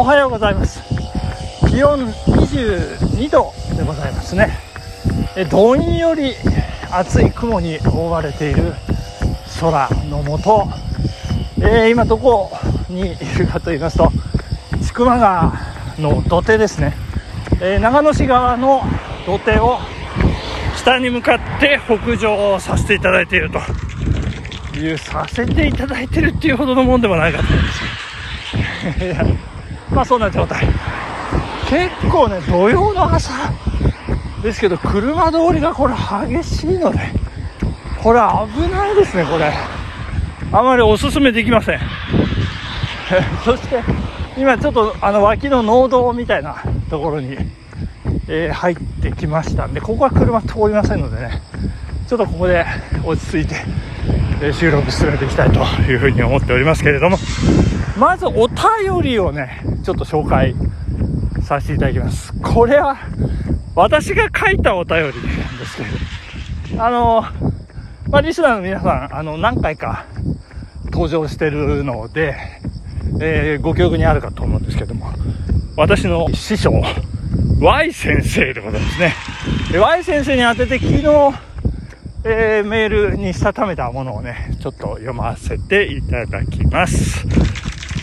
おはようございます。気温22度でございますね。えどんより厚い雲に覆われている空の下、えー、今どこにいるかと言いますと千曲川の土手ですね、えー、長野市側の土手を北に向かって北上させていただいていると。いうさせていただいてるっていうほどのもんでもないかと思うんです。まあそんな状態結構ね土曜の朝ですけど車通りがこれ激しいのでこれ危ないですねこれ。あまりおすすめできません。そして今ちょっとあの脇の農道みたいなところに、えー、入ってきましたんでここは車通りませんのでねちょっとここで落ち着いて、え、収録進めていきたいというふうに思っておりますけれども。まずお便りをねちょっと紹介させていただきます。これは私が書いたお便りなんですけど。あのまあ、リスナーの皆さんあの何回か登場してるので、えー、ご記憶にあるかと思うんですけども私の師匠 Y 先生でございますね。Y 先生に宛てて昨日、えー、メールにしたためたものをねちょっと読ませていただきます。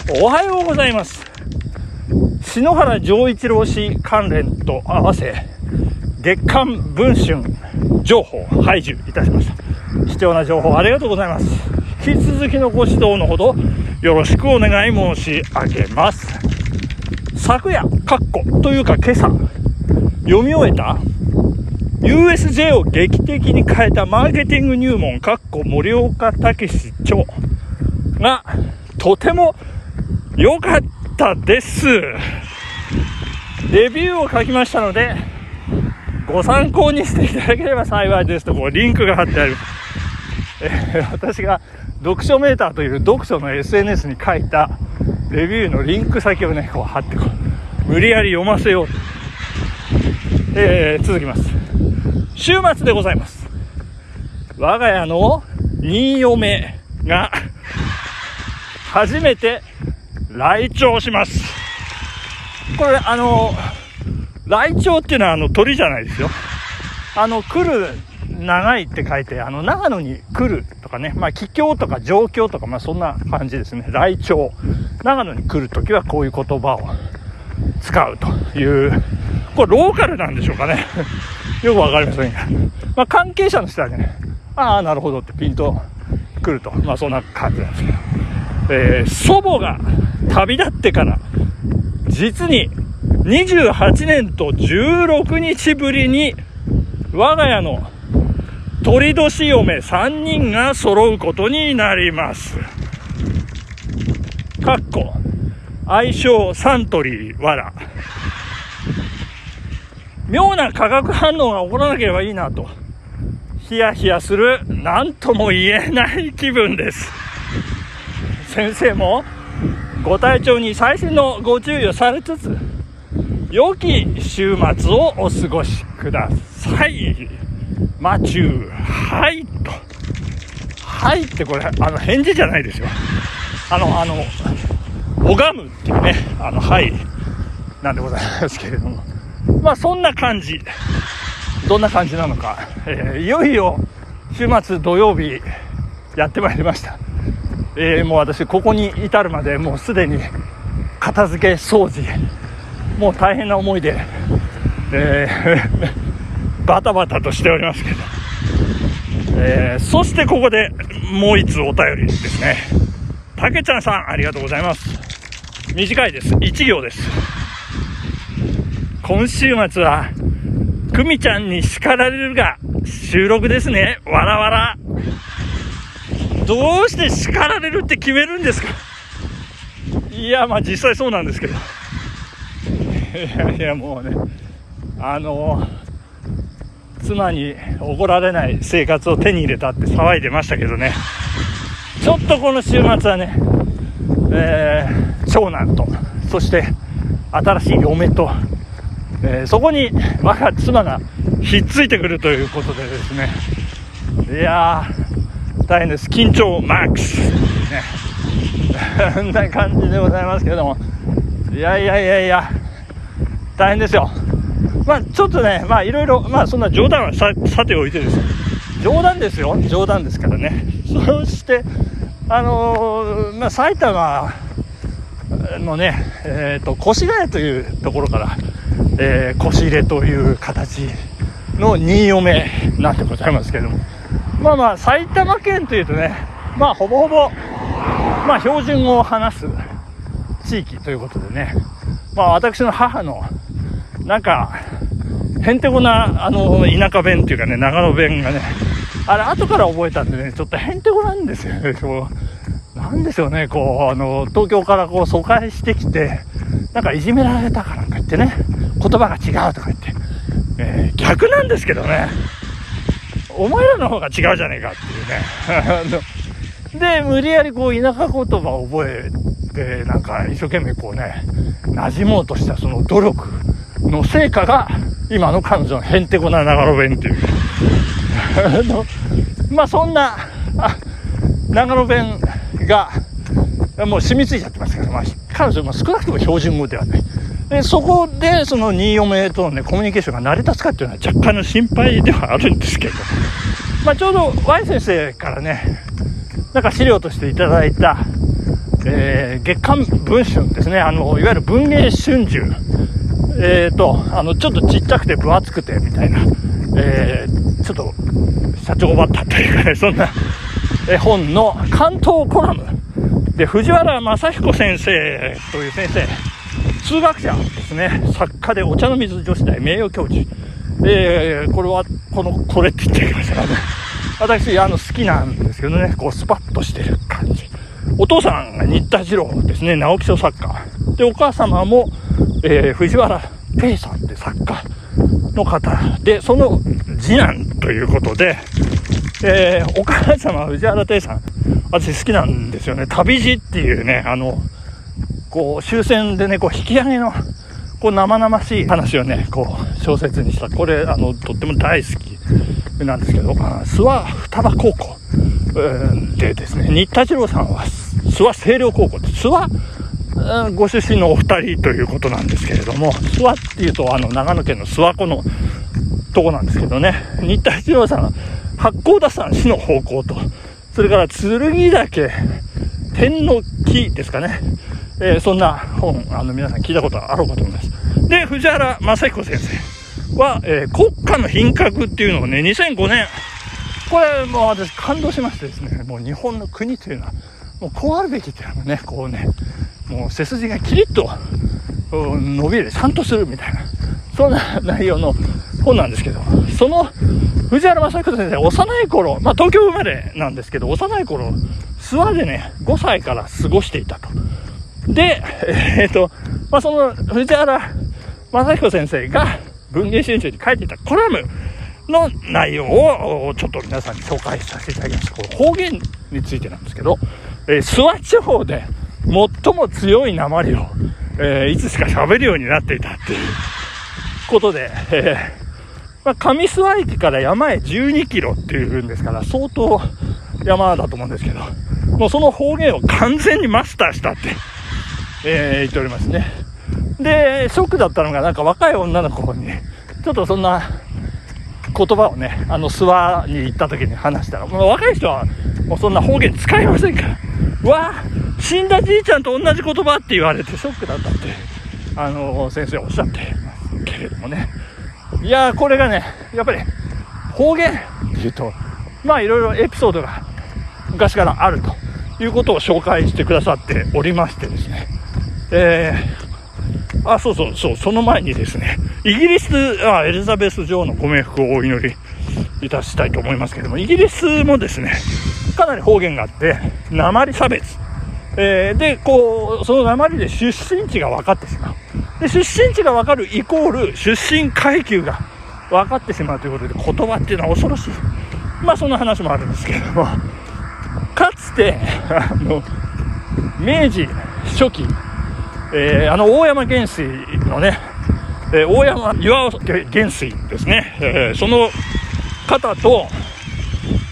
おはようございます。篠原丈一郎氏関連と合わせ月刊文春情報排除いたしました。貴重な情報ありがとうございます。引き続きのご指導のほどよろしくお願い申し上げます。昨夜かっこというか今朝読み終えた USJ を劇的に変えたマーケティング入門かっこ森岡武史著がとても良かったです。レビューを書きましたので、ご参考にしていただければ幸いですと、こう、リンクが貼ってある。えー、私が読書メーターという読書の SNS に書いたレビューのリンク先をね、こう貼ってこう、無理やり読ませようと。えー、続きます。週末でございます。我が家の新嫁が初めて来庁します。これ、あの、来庁っていうのはあの鳥じゃないですよ。あの、来る、長いって書いて、あの、長野に来るとかね、まあ、帰郷とか状況とか、まあ、そんな感じですね。来庁。長野に来るときはこういう言葉を使うという、これローカルなんでしょうかね。よくわかりませんが。まあ、関係者の人はね、ああ、なるほどってピンと来ると。まあ、そんな感じなんですけど。えー、祖母が旅立ってから実に28年と16日ぶりに我が家の鳥年嫁3人が揃うことになります。かっこ愛称サントリーわら。妙な化学反応が起こらなければいいなと。ヒヤヒヤする、何とも言えない気分です。先生もご体調に細心のご注意をされつつ良き週末をお過ごしください。マチューはい。とはいってこれあの返事じゃないですよ。あのあの拝むっていうねあのはいなんでございますけれどもまあそんな感じ。どんな感じなのか、えー、いよいよ週末土曜日やってまいりました。えー、もう私ここに至るまでもうすでに片付け掃除もう大変な思いで、えー、バタバタとしておりますけど、えー、そしてここでもう一つお便りですね。たけちゃんさんありがとうございます。短いです。1行です。今週末は久美ちゃんに叱られるが収録ですね。わらわら。どうして叱られるって決めるんですか？いや、まあ実際そうなんですけど。いやいや、もうね、あの、妻に怒られない生活を手に入れたって騒いでましたけどね。ちょっとこの週末はね、えー、長男と、そして新しい嫁と、えー、そこに我が妻がひっついてくるということでですね、いやー、大変です。緊張マックス。ね。こんな感じでございますけれども。いやいやいやいや大変ですよまあちょっとねまあいろいろまあそんな冗談はさておいてです冗談ですよ冗談ですからねそしてあのー、まあ埼玉のね、えーと、越谷というところから、えー、腰入れという形の新嫁なんでございますけれどもまあまあ埼玉県というとねまあほぼほぼまあ標準語を話す地域ということでねまあ私の母のなんかへんてこなあの田舎弁っていうかね長野弁がねあれ後から覚えたんでねちょっとへんてこなんですよねなんでしょうね、こう、あの、東京からこう疎開してきて、なんかいじめられたかなんか言ってね、言葉が違うとか言って、えー、逆なんですけどね、お前らの方が違うじゃねえかっていうね。で、無理やりこう、田舎言葉を覚えて、なんか一生懸命こうね、馴染もうとしたその努力の成果が、今の彼女のへんてこな長野弁っていう。のまあそんな、長野弁が、もう染みついちゃってますから、まあ、彼女も少なくとも標準語ではない。で、そこで、その新嫁とのね、コミュニケーションが成り立つかっていうのは若干の心配ではあるんですけど、まあ、ちょうど Y 先生からね、なんか資料としていただいた、えー、月刊文春ですね、あの、いわゆる文芸春秋、えーと、あの、ちょっとちっちゃくて分厚くて、みたいな、えー、ちょっと、社長バッタというかね、そんな、絵本の関東コラム。で藤原正彦先生という先生。数学者ですね。作家でお茶の水女子大名誉教授。えー、これはこのこれって言っちゃいました。からね私あの好きなんですけどね。こうスパッとしてる感じ。お父さんが新田次郎ですね。直木賞作家。でお母様も、えー、藤原ペイさんって作家の方。でその次男ということでえー、お母様、藤原亭さん、私好きなんですよね。旅路っていうね、あの、こう、終戦でね、こう、引き上げの、こう、生々しい話をね、こう、小説にした。これ、あの、とっても大好きなんですけど、諏訪双葉高校、でですね、新田次郎さんは、諏訪清涼高校諏訪、ご出身のお二人ということなんですけれども、諏訪っていうと、あの、長野県の諏訪湖のとこなんですけどね、新田次郎さんは八甲田山市の方向と、それから剣岳、天の木ですかね。えー、そんな本、あの、皆さん聞いたことあろうかと思います。で、藤原正彦先生は、えー、国家の品格っていうのをね、2005年、これもう私感動しましてですね、もう日本の国というのは、もうこうあるべきっていうのはね、こうね、もう背筋がキリッと伸びる、ちゃんとするみたいな、そんな内容の本なんですけど、その藤原正彦先生、幼い頃、まあ、東京生まれなんですけど、幼い頃、諏訪でね、5歳から過ごしていたと。で、えっ、ー、と、まあ、その藤原正彦先生が文芸春秋に書いていたコラムの内容をちょっと皆さんに紹介させていただきました。この方言についてなんですけど、えー、諏訪地方で最も強い鉛を、えー、いつしか喋るようになっていたっていうことで、えーまあ、上諏訪駅から山へ12キロっていうんですから、相当山だと思うんですけど、もうその方言を完全にマスターしたって、えー、言っておりますね。で、ショックだったのが、なんか若い女の子に、ちょっとそんな言葉をね、あの諏訪に行った時に話したら、もう若い人はもうそんな方言使いませんから、うわ死んだじいちゃんと同じ言葉って言われてショックだったって、あの先生おっしゃってますけれどもね。いやこれがね、やっぱり方言っていうと、まあいろいろエピソードが昔からあるということを紹介してくださっておりましてですね、えー、あ、そうそうそう、その前にですね、イギリス、あエリザベス女王のご冥福をお祈りいたしたいと思いますけども、イギリスもですね、かなり方言があって、鉛差別。えー、で、こう、その鉛で出身地が分かってしまう。で、出身地が分かるイコール出身階級が分かってしまうということで、言葉っていうのは恐ろしい。まあ、そんな話もあるんですけれども、かつて、あの、明治初期、えー、あの、大山元帥のね、えー、大山岩尾元帥ですね、えー、その方と、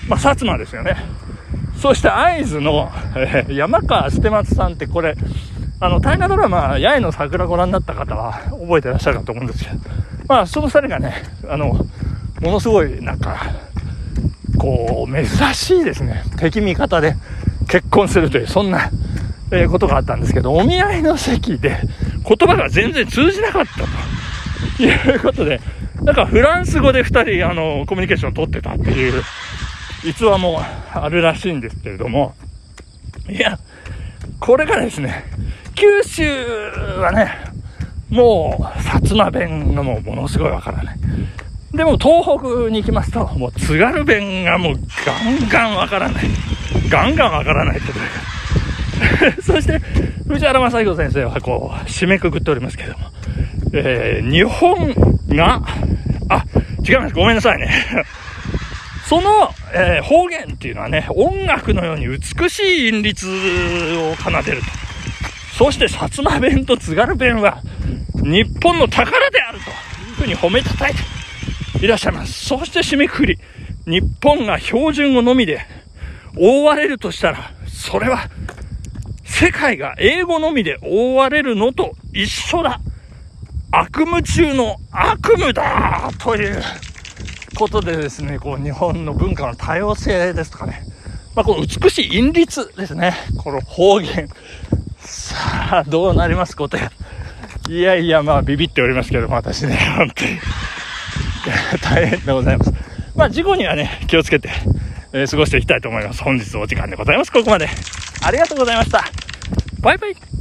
まあ、薩摩ですよね。そして会津の、えー、山川捨松さんってこれ、あの、大河ドラマ、八重の桜ご覧になった方は覚えてらっしゃるかと思うんですけど、まあ、その二人がね、あの、ものすごい、なんか、こう、珍しいですね。敵味方で結婚するという、そんな、えー、ことがあったんですけど、お見合いの席で言葉が全然通じなかったということで、なんかフランス語で2人、あの、コミュニケーションを取ってたっていう逸話もあるらしいんですけれども、いや、これがですね、九州はね、もう、薩摩弁がもうものすごいわからない。でも東北に行きますと、もう津軽弁がもうガンガンわからない。ガンガンわからないってこと？で。そして、藤原正彦先生はこう、締めくくっておりますけども、えー、日本が、あ、違います。ごめんなさいね。その、えー、方言っていうのはね、音楽のように美しい韻律を奏でると。そして、薩摩弁と津軽弁は、日本の宝であるというふうに褒めたたえていらっしゃいます。そして締めくくり、日本が標準語のみで覆われるとしたら、それは、世界が英語のみで覆われるのと一緒だ。悪夢中の悪夢だということでですね、こう日本の文化の多様性ですとかね、まあ、この美しい韻律ですね、この方言。さあ、どうなりますことや。いやいや、まあ、ビビっておりますけども、私ね、本当に大変でございます。まあ、事故にはね、気をつけて、えー、過ごしていきたいと思います。本日お時間でございます。ここまで。ありがとうございました。バイバイ。